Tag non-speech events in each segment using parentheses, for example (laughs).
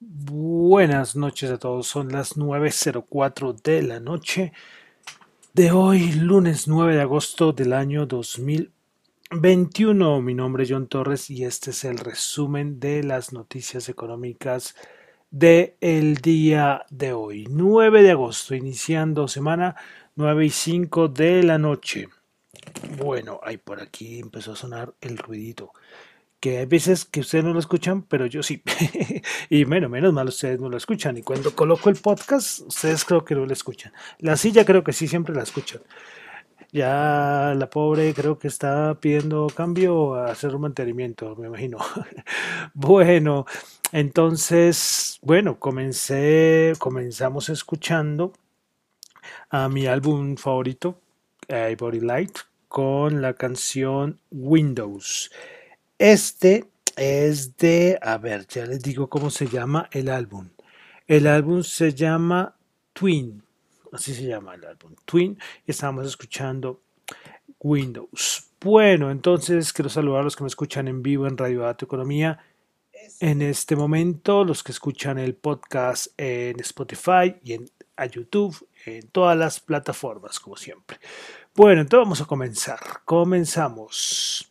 Buenas noches a todos, son las 9.04 de la noche de hoy, lunes 9 de agosto del año 2021. Mi nombre es John Torres y este es el resumen de las noticias económicas del el día de hoy, 9 de agosto, iniciando semana 9 y 5 de la noche. Bueno, ahí por aquí empezó a sonar el ruidito que hay veces que ustedes no lo escuchan, pero yo sí. (laughs) y menos, menos mal ustedes no lo escuchan. Y cuando coloco el podcast, ustedes creo que no lo escuchan. La silla creo que sí siempre la escuchan. Ya la pobre creo que está pidiendo cambio a hacer un mantenimiento, me imagino. (laughs) bueno, entonces, bueno, comencé, comenzamos escuchando a mi álbum favorito, Ivory Light, con la canción Windows. Este es de, a ver, ya les digo cómo se llama el álbum. El álbum se llama Twin, así se llama el álbum, Twin, estamos escuchando Windows. Bueno, entonces quiero saludar a los que me escuchan en vivo en Radio Dato Economía. En este momento, los que escuchan el podcast en Spotify y en a YouTube, en todas las plataformas, como siempre. Bueno, entonces vamos a comenzar. Comenzamos.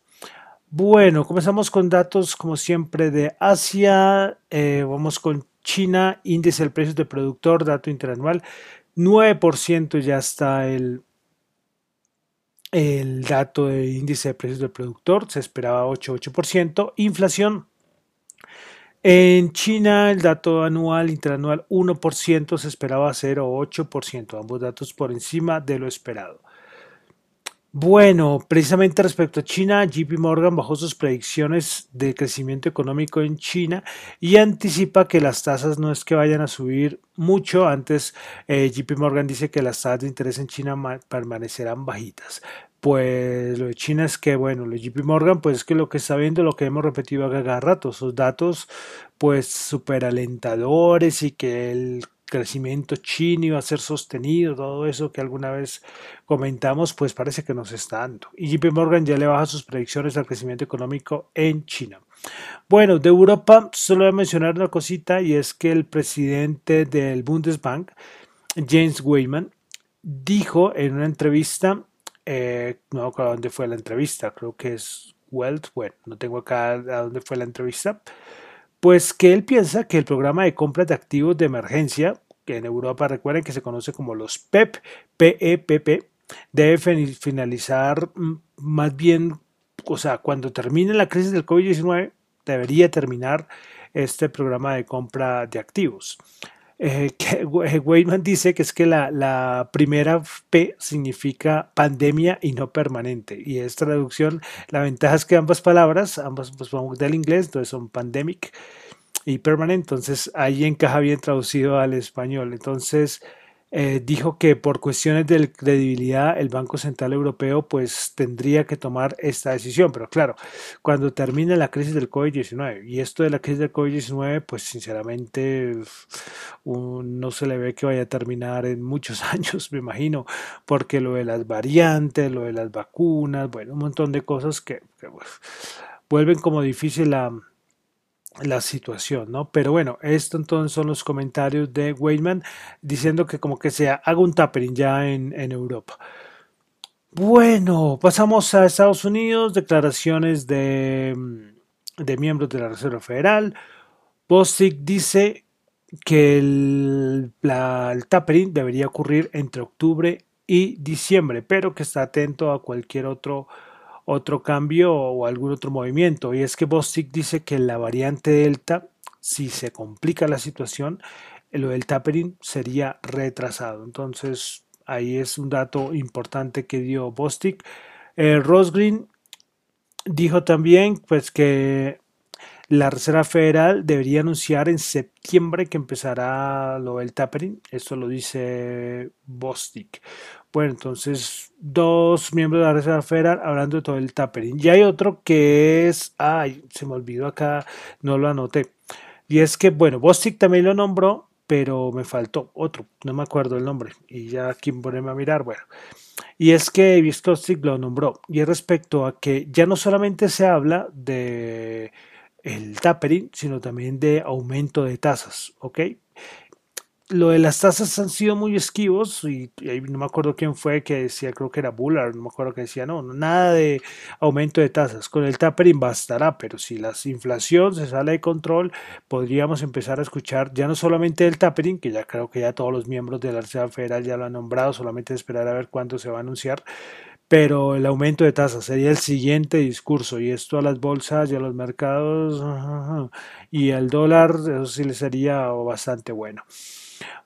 Bueno, comenzamos con datos como siempre de Asia. Eh, vamos con China, índice del precio del productor, dato interanual. 9% ya está el, el dato de índice de precios del productor, se esperaba 8,8%. Inflación. En China el dato anual interanual 1%, se esperaba 0,8%, ambos datos por encima de lo esperado. Bueno, precisamente respecto a China, JP Morgan bajó sus predicciones de crecimiento económico en China y anticipa que las tasas no es que vayan a subir mucho. Antes, eh, JP Morgan dice que las tasas de interés en China permanecerán bajitas. Pues lo de China es que, bueno, lo de JP Morgan, pues es que lo que está viendo, lo que hemos repetido a cada rato, sus datos, pues súper alentadores y que el crecimiento chino iba a ser sostenido, todo eso que alguna vez comentamos, pues parece que nos está dando. Y JP Morgan ya le baja sus predicciones al crecimiento económico en China. Bueno, de Europa solo voy a mencionar una cosita y es que el presidente del Bundesbank, James Weyman, dijo en una entrevista, eh, no a dónde fue la entrevista, creo que es Welt, bueno, no tengo acá a dónde fue la entrevista, pues que él piensa que el programa de compra de activos de emergencia, que en Europa recuerden que se conoce como los PEP, PEPP, debe finalizar mm, más bien, o sea, cuando termine la crisis del COVID-19, debería terminar este programa de compra de activos. Eh, (laughs) Weyman dice que es que la, la, primera P significa pandemia y no permanente. Y es traducción, la ventaja es que ambas palabras, ambas pues, del inglés, entonces son pandemic y permanente. Entonces ahí encaja bien traducido al español. Entonces eh, dijo que por cuestiones de credibilidad el Banco Central Europeo pues tendría que tomar esta decisión. Pero claro, cuando termine la crisis del COVID-19 y esto de la crisis del COVID-19 pues sinceramente no se le ve que vaya a terminar en muchos (laughs) años, me imagino, porque lo de las variantes, lo de las vacunas, bueno, un montón de cosas que, vuelven como difícil la la situación, ¿no? Pero bueno, esto entonces son los comentarios de Wayman diciendo que como que se haga un tapering ya en, Europa. Bueno, pasamos a Estados Unidos, declaraciones de, de miembros de la Reserva Federal. Bostic dice que el, el tapering debería ocurrir entre octubre y diciembre, pero que está atento a cualquier otro otro cambio o algún otro movimiento. Y es que Bostic dice que la variante Delta, si se complica la situación, lo del tapering sería retrasado. Entonces, ahí es un dato importante que dio Bostic. Eh, Rosgreen dijo también pues que la Reserva Federal debería anunciar en septiembre que empezará lo del tapering. Esto lo dice Bostic. Bueno, entonces dos miembros de la Reserva Federal hablando de todo el tapering. Y hay otro que es, ay, se me olvidó acá, no lo anoté. Y es que, bueno, Bostic también lo nombró, pero me faltó otro, no me acuerdo el nombre. Y ya aquí ponerme a mirar, bueno. Y es que Bostic lo nombró. Y es respecto a que ya no solamente se habla de el tapering, sino también de aumento de tasas, ¿ok? Lo de las tasas han sido muy esquivos y, no me acuerdo quién fue que decía, creo que era Bullard, no me acuerdo que decía, no, nada de aumento de tasas. Con el tapering bastará, pero si la inflación se sale de control, podríamos empezar a escuchar ya no solamente el tapering, que ya creo que ya todos los miembros de la Reserva Federal ya lo han nombrado, solamente esperar a ver cuándo se va a anunciar, pero el aumento de tasas sería el siguiente discurso y esto a las bolsas y a los mercados y al dólar, eso sí le sería bastante bueno.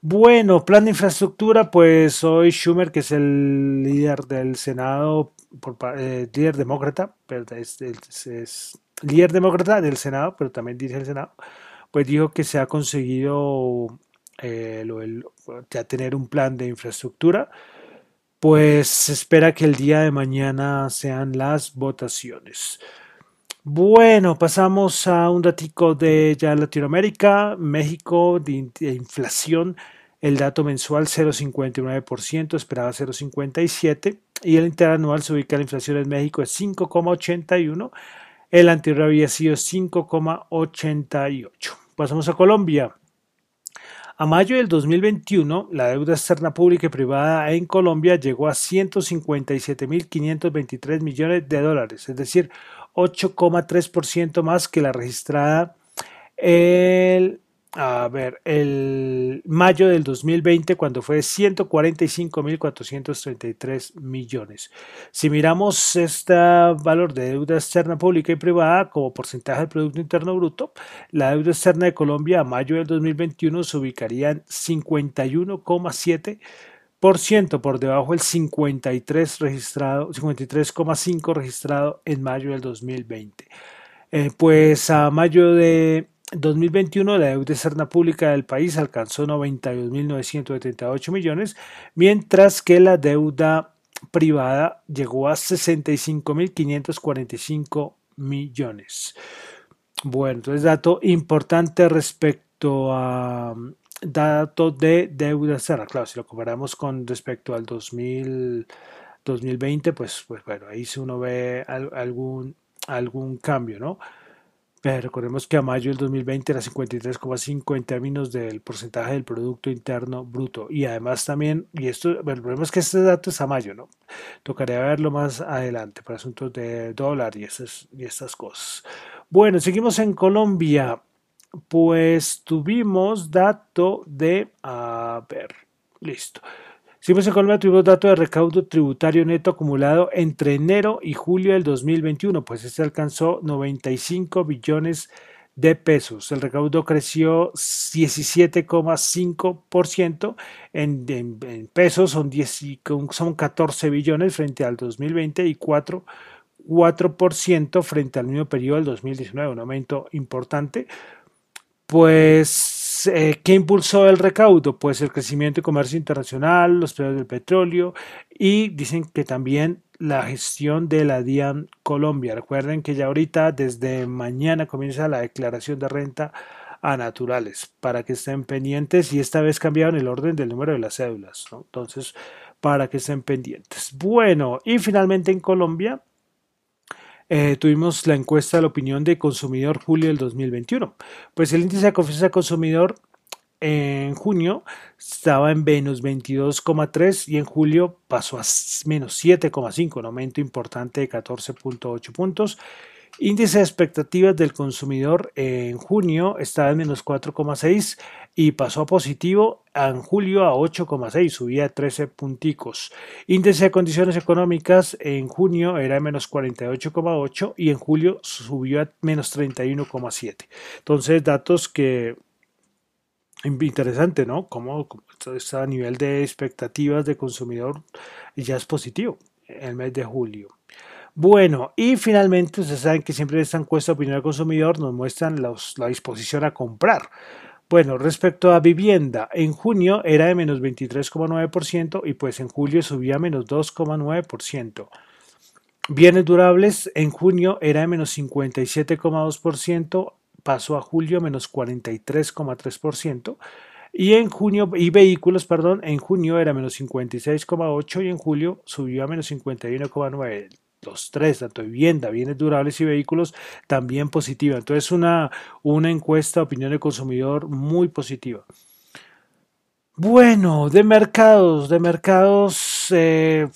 Bueno, plan de infraestructura, pues hoy Schumer, que es el líder del Senado, por, eh, líder demócrata, es, líder demócrata del Senado, pero también dirige el Senado, pues dijo que se ha conseguido eh, ya tener un plan de infraestructura, pues se espera que el día de mañana sean las votaciones. Bueno, pasamos a un ratico de ya Latinoamérica, México, de, inflación, el dato mensual 0,59%, esperaba 0,57% y el interanual se ubica la inflación en México es 5,81%, el anterior había sido 5,88%. Pasamos a Colombia. A mayo del 2021, la deuda externa pública y privada en Colombia llegó a 157.523 millones de dólares, es decir, 8,3% más que la registrada el, a ver, el mayo del 2020 cuando fue 145.433 millones. Si miramos este valor de deuda externa pública y privada como porcentaje del Producto Interno Bruto, la deuda externa de Colombia a mayo del 2021 se ubicaría en 51,7 por debajo del 53 registrado, 53,5 registrado en mayo del 2020. Eh, pues a mayo de 2021 la deuda externa pública del país alcanzó 92.978 millones, mientras que la deuda privada llegó a 65.545 millones. Bueno, entonces dato importante respecto a datos de deuda externa. Claro, si lo comparamos con respecto al 2000, 2020, pues, pues bueno, ahí si uno ve algún, algún cambio, ¿no? Pero recordemos que a mayo del 2020 era 53,5 en términos del porcentaje del Producto Interno Bruto. Y además también, y esto, el problema es que este dato es a mayo, ¿no? Tocaría verlo más adelante para asuntos de dólar y, esas, y estas cosas. Bueno, seguimos en Colombia pues tuvimos dato de, a ver, listo. Seguimos en Colombia, tuvimos dato de recaudo tributario neto acumulado entre enero y julio del 2021, pues este alcanzó 95 billones de pesos. El recaudo creció 17,5% en, en, pesos, son, 10, son 14 billones frente al 2020 y 4, 4% frente al mismo periodo del 2019, un aumento importante. Pues, ¿qué impulsó el recaudo? Pues el crecimiento de comercio internacional, los precios del petróleo y dicen que también la gestión de la DIAN Colombia. Recuerden que ya ahorita, desde mañana, comienza la declaración de renta a naturales para que estén pendientes y esta vez cambiaron el orden del número de las cédulas. Entonces, para que estén pendientes. Bueno, y finalmente en Colombia eh, tuvimos la encuesta de la opinión de consumidor julio del 2021. Pues el índice de confianza del consumidor en junio estaba en menos 22,3 y en julio pasó a menos 7,5, un aumento importante de 14,8 puntos. Índice de expectativas del consumidor en junio estaba en menos 4,6 y pasó positivo en julio a 8,6, subía 13 punticos. Índice de condiciones económicas en junio era menos 48,8 y en julio subió a menos 31,7. Entonces, datos que interesante, ¿no? Cómo, está a nivel de expectativas de consumidor ya es positivo el mes de julio. Bueno, y finalmente, ustedes saben que siempre esta encuesta de opinión del consumidor nos muestran la disposición a comprar. Bueno, respecto a vivienda, en junio era de menos 23,9% y pues en julio subía a menos 2,9%. Bienes durables en junio era de menos 57,2%, pasó a julio menos 43,3%. Y en junio, y vehículos, perdón, en junio era menos 56,8 y en julio subió a menos 51,9. Los tres, tanto vivienda, bienes durables y vehículos, también positiva. Entonces, una, una encuesta de opinión del consumidor muy positiva. Bueno, de mercados, de mercados, eh,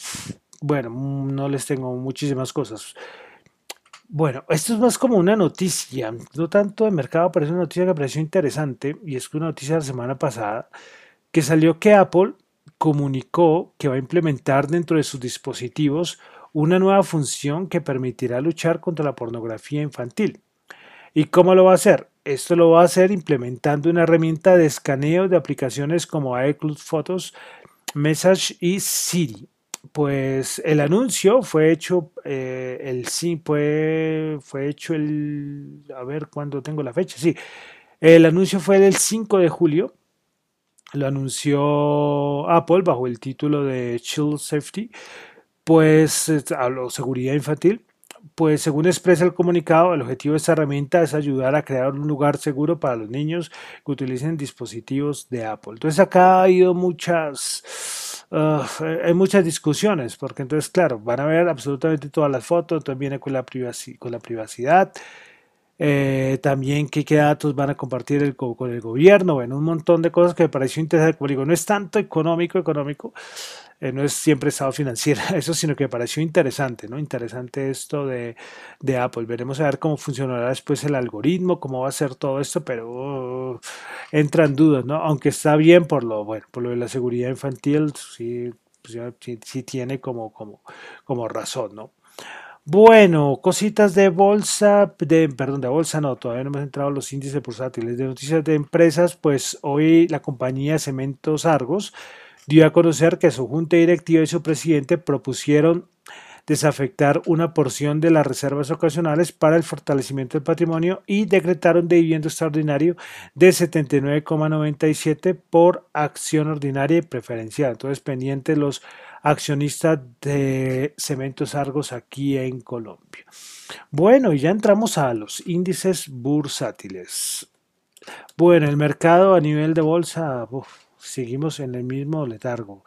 bueno, no les tengo muchísimas cosas. Bueno, esto es más como una noticia, no tanto de mercado, pero es una noticia que me pareció interesante y es una noticia de la semana pasada que salió que Apple comunicó que va a implementar dentro de sus dispositivos una nueva función que permitirá luchar contra la pornografía infantil. ¿Y cómo lo va a hacer? Esto lo va a hacer implementando una herramienta de escaneo de aplicaciones como iCloud Photos, Message y Siri pues el anuncio fue hecho eh, el sí fue fue hecho el a ver cuándo tengo la fecha sí el anuncio fue el 5 de julio lo anunció Apple bajo el título de Child Safety pues habló seguridad infantil pues según expresa el comunicado, el objetivo de esta herramienta es ayudar a crear un lugar seguro para los niños que utilicen dispositivos de Apple. Entonces acá ha habido muchas Ah, hay muchas discusiones, porque entonces, claro, van a ver absolutamente todas las fotos, entonces con la, con la privacidad, eh, también qué, datos van a compartir con el gobierno, bueno, un montón de cosas que me pareció interesante, como digo, no es tanto económico, económico, eh, no es siempre estado financiero, (laughs) eso, sino que me pareció interesante, ¿no? Interesante esto de, de, Apple. Veremos a ver cómo funcionará después el algoritmo, cómo va a ser todo esto, pero uh, entran dudas, ¿no? Aunque está bien por lo, bueno, por lo de la seguridad infantil, sí, pues sí, tiene como, como, como razón, ¿no? Bueno, cositas de bolsa, de, perdón, de bolsa no, todavía no hemos entrado los índices bursátiles. De noticias de empresas, pues hoy la compañía Cementos Argos dio a conocer que su junta directiva y su presidente propusieron desafectar una porción de las reservas ocasionales para el fortalecimiento del patrimonio y decretaron dividendo extraordinario de 79,97 por acción ordinaria y preferencial. Entonces, pendientes los accionistas de Cementos Argos aquí en Colombia. Bueno, y ya entramos a los índices bursátiles. Bueno, el mercado a nivel de bolsa, seguimos en el mismo letargo.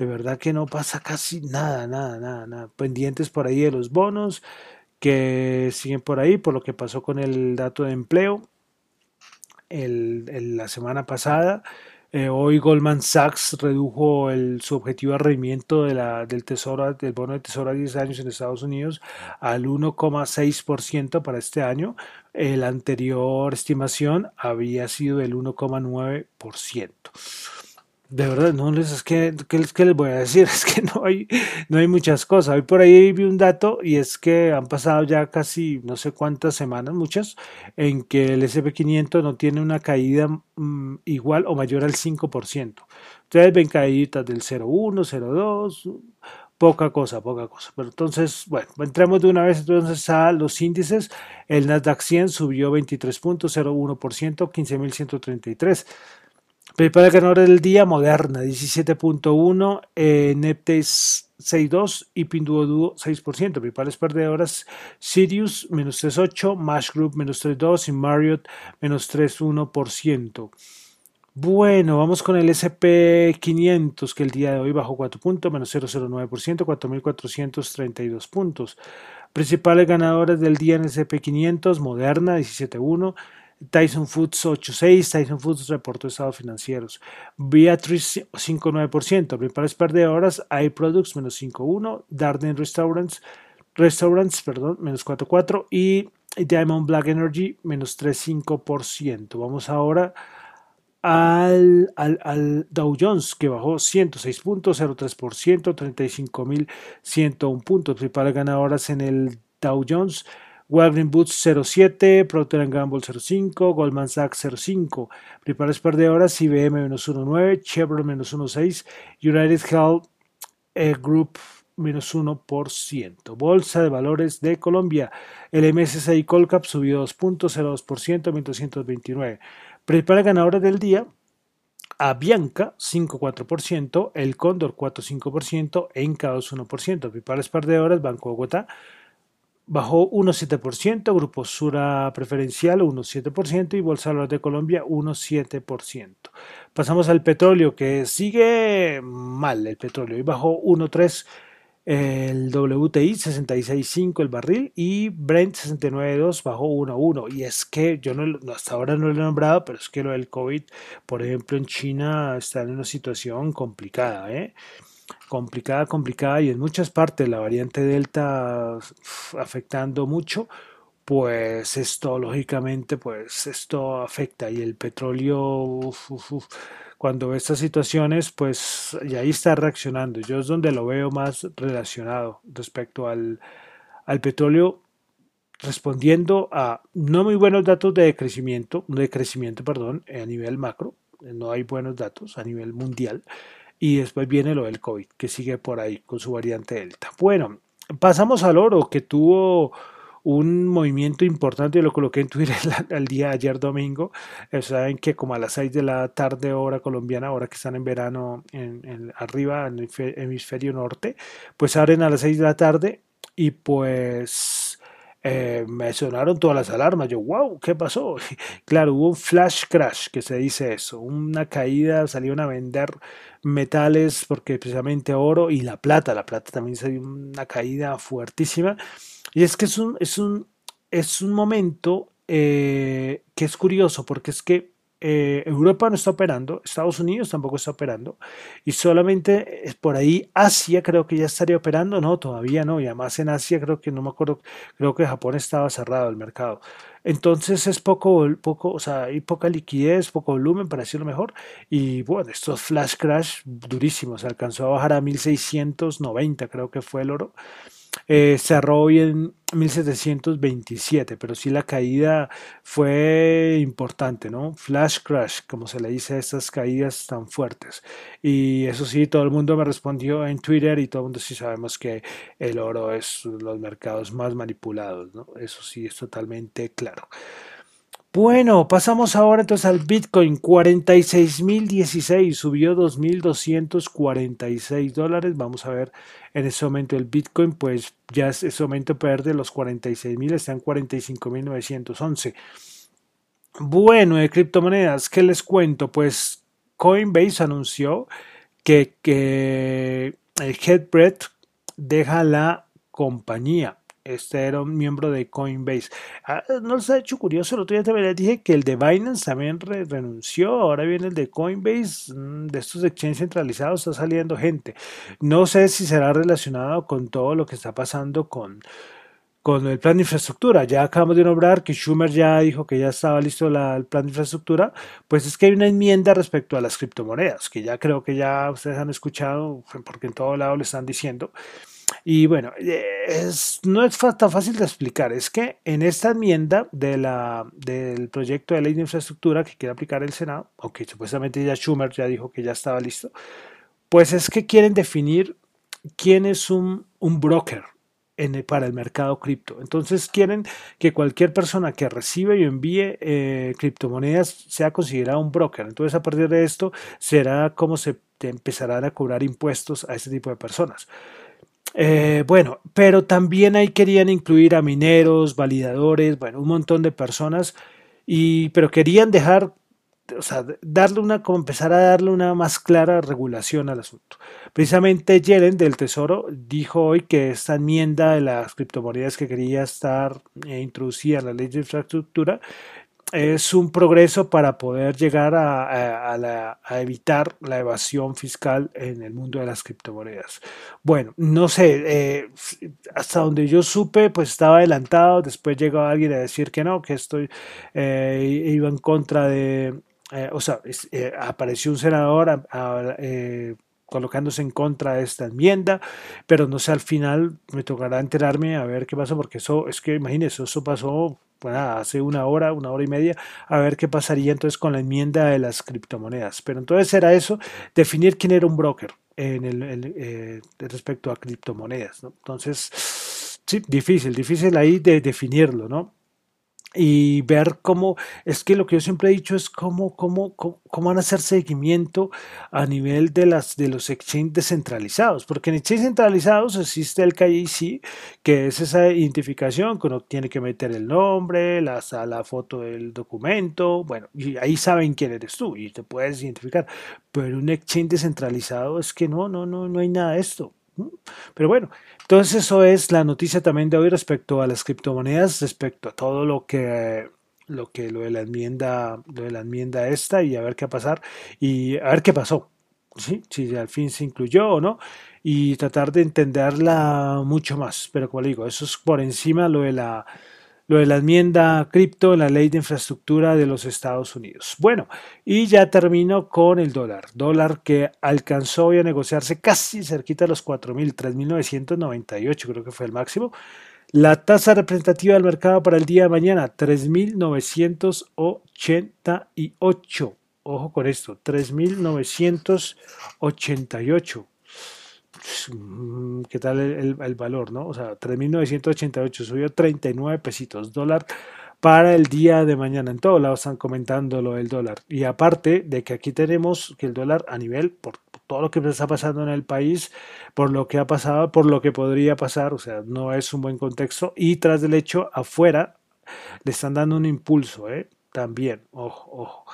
De verdad que no pasa casi nada, nada, nada, nada. Pendientes por ahí de los bonos que siguen por ahí, por lo que pasó con el dato de empleo la semana pasada. Eh, hoy Goldman Sachs redujo el, su objetivo de rendimiento del, tesoro, del bono de tesoro a 10 años en Estados Unidos al 1,6% para este año. La anterior estimación había sido del 1,9% de verdad, no les es que, ¿qué, les voy a decir? (laughs) Es que no hay, no hay muchas cosas. Hoy por ahí vi un dato y es que han pasado ya casi no sé cuántas semanas, muchas, en que el SP500 no tiene una caída mm, igual o mayor al 5%. Ustedes ven caídas del 0,1, 0,2, poca cosa, poca cosa. Pero entonces, bueno, entremos de una vez entonces a los índices. El Nasdaq 100 subió 23.01%, 15.133. Principales ganadores del día, Moderna 17.1, eh, Neptes 6.2 y Pinduoduo 6%. Principales perdedoras, Sirius menos 3.8, Mash Group menos 3.2 y Marriott menos 3.1%. Bueno, vamos con el SP500 que el día de hoy bajó 4 puntos, menos 0,09%, 4.432 puntos. Principales ganadoras del día en el SP500, Moderna 17.1, Tyson Foods 8.6, Tyson Foods reportó estados financieros. Beatrice 5.9%, principales perdedoras, iProducts menos 5.1, Darden Restaurants, Restaurants, perdón, menos 4.4 y Diamond Black Energy menos 3.5%. Vamos ahora al, al, al, Dow Jones que bajó 106 puntos, 0.3%, 35.101 puntos. Principales ganadoras en el Dow Jones. Walgreens Boots 07, Procter Gamble 05, Goldman Sachs 05, principales perdedoras IBM menos 1.9, Chevron menos 1.6, United Health eh, Group menos 1%. Bolsa de Valores de Colombia, el MSCI Colcap subió 2.02%, 1229. Principales ganadoras del día, Avianca 5.4%, El Cóndor 4.5%, Enca 2.1%. Principales perdedoras, Banco Bogotá bajó 1,7%, Grupo Sura Preferencial 1,7% y Bolsa de Colombia 1,7%. Pasamos al petróleo que sigue mal el petróleo y bajó 1,3%. el WTI 66.5 el barril y Brent 69.2 bajó 1.1 y es que yo no, hasta ahora no lo he nombrado pero es que lo del COVID por ejemplo en China está en una situación complicada ¿eh? Complicada complicada y en muchas partes la variante Delta afectando mucho pues esto lógicamente pues esto afecta y el petróleo cuando ve estas situaciones, pues y ahí está reaccionando. Yo es donde lo veo más relacionado respecto al, petróleo, respondiendo a no muy buenos datos de crecimiento, de crecimiento, perdón, a nivel macro, no hay buenos datos a nivel mundial, y después viene lo del COVID, que sigue por ahí con su variante Delta. Bueno, pasamos al oro, que tuvo un movimiento importante, lo coloqué en Twitter (laughs) el, día de ayer domingo, eh, saben que como a las 6 de la tarde hora colombiana, ahora que están en verano en, arriba en el hemisferio norte, pues abren a las 6 de la tarde y pues eh, me sonaron todas las alarmas. Yo, wow, ¿qué pasó? (laughs) claro, hubo un flash crash, que se dice eso, una caída, salieron a vender metales porque precisamente oro y la plata, la plata también dio una caída fuertísima y es que es un, es un, es un momento eh, que es curioso porque es que eh, Europa no está operando, Estados Unidos tampoco está operando y solamente es por ahí Asia creo que ya estaría operando, no, todavía no, y además en Asia creo que no me acuerdo, creo que Japón estaba cerrado el mercado. Entonces es poco, poco, o sea, hay poca liquidez, poco volumen para decirlo mejor. Y bueno, estos flash crash durísimos, alcanzó a bajar a 1690, creo que fue el oro. Eh, cerró hoy en 1727, pero sí la caída fue importante, ¿no? Flash crash, como se le dice a estas caídas tan fuertes. Y eso sí, todo el mundo me respondió en Twitter y todo el mundo sí sabemos que el oro es los mercados más manipulados, ¿no? Eso sí es totalmente claro. Bueno, pasamos ahora entonces al Bitcoin, 46.016, subió 2.246 dólares. Vamos a ver en ese momento el Bitcoin, pues ya es ese momento pierde los 46.000, está en 45.911. Bueno, de criptomonedas, ¿qué les cuento? Pues Coinbase anunció que, que el Headbread deja la compañía. Este era un miembro de Coinbase. Ah, no les ha hecho curioso, el otro día también les dije que el de Binance también renunció. Ahora viene el de Coinbase. Mm, de estos exchanges centralizados está saliendo gente. No sé si será relacionado con todo lo que está pasando con, con el plan de infraestructura. Ya acabamos de nombrar que Schumer ya dijo que ya estaba listo el plan de infraestructura. Pues es que hay una enmienda respecto a las criptomonedas, que ya creo que ya ustedes han escuchado, porque en todo lado le están diciendo. Y bueno, es, no es tan fácil de explicar. Es que en esta enmienda de del proyecto de ley de infraestructura que quiere aplicar el Senado, aunque supuestamente ya Schumer ya dijo que ya estaba listo, pues es que quieren definir quién es un, un broker en, para el mercado cripto. Entonces quieren que cualquier persona que recibe y envíe eh, criptomonedas sea considerada un broker. Entonces a partir de esto será como se empezarán a cobrar impuestos a este tipo de personas. Eh, bueno, pero también ahí querían incluir a mineros, validadores, bueno, un montón de personas, y, pero querían dejar, o sea, darle una, como empezar a darle una más clara regulación al asunto. Precisamente Yellen del Tesoro dijo hoy que esta enmienda de las criptomonedas que quería estar eh, introducida en la ley de infraestructura es un progreso para poder llegar a, evitar la evasión fiscal en el mundo de las criptomonedas. Bueno, no sé, eh, hasta donde yo supe, pues estaba adelantado, después llegó alguien a decir que no, que estoy, eh, iba en contra de, eh, o sea, apareció un senador colocándose en contra de esta enmienda, pero no sé, al final me tocará enterarme a ver qué pasó, porque eso, es que imagínense, eso pasó pues hace una hora, una hora y media, a ver qué pasaría entonces con la enmienda de las criptomonedas. Pero entonces era eso, definir quién era un broker en el, eh, respecto a criptomonedas. ¿no? Entonces, sí, difícil, difícil ahí de definirlo, ¿no? Y ver cómo, es que lo que yo siempre he dicho es cómo, cómo, cómo, van a hacer seguimiento a nivel de, las, de los exchanges descentralizados, porque en exchanges centralizados existe el KYC, que es esa identificación que uno tiene que meter el nombre, la, la foto del documento, bueno, y ahí saben quién eres tú y te puedes identificar, pero un exchange descentralizado es que no, no, no, no hay nada de esto Pero bueno, entonces eso es la noticia también de hoy respecto a las criptomonedas, respecto a todo lo que lo que lo de la enmienda, lo de la enmienda esta y a ver qué pasar y a ver qué pasó. ¿sí? Si al fin se incluyó o no y tratar de entenderla mucho más. Pero como digo, eso es por encima lo de la lo de la enmienda cripto en la ley de infraestructura de los Estados Unidos. Bueno, y ya termino con el dólar. Dólar que alcanzó a negociarse casi cerquita a los 4.000, 3.998 creo que fue el máximo. La tasa representativa del mercado para el día de mañana, 3.988. Ojo con esto, 3.988. Mm, ¿Qué tal el, valor, no? O sea, 3.988 subió 39 pesitos dólar para el día de mañana. En todos lados están comentando lo del dólar. Y aparte de que aquí tenemos que el dólar a nivel, por, todo lo que está pasando en el país, por lo que ha pasado, por lo que podría pasar, o sea, no es un buen contexto. Y tras del hecho, afuera le están dando un impulso, ¿eh? También, ojo, ojo.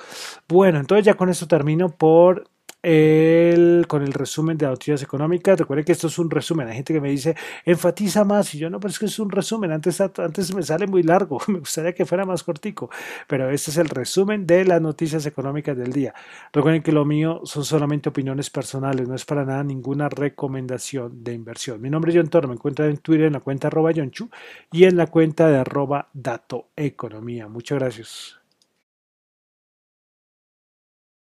Bueno, entonces ya con esto termino por el, con el resumen de noticias económicas. Recuerden que esto es un resumen. Hay gente que me dice, enfatiza más. Y yo no, pero es que es un resumen. Antes, antes me sale muy largo. (laughs) Me gustaría que fuera más cortico. Pero este es el resumen de las noticias económicas del día. Recuerden que lo mío son solamente opiniones personales. No es para nada ninguna recomendación de inversión. Mi nombre es John Toro. Me encuentran en Twitter en la cuenta arroba Chu y en la cuenta de arroba Dato Economía. Muchas gracias.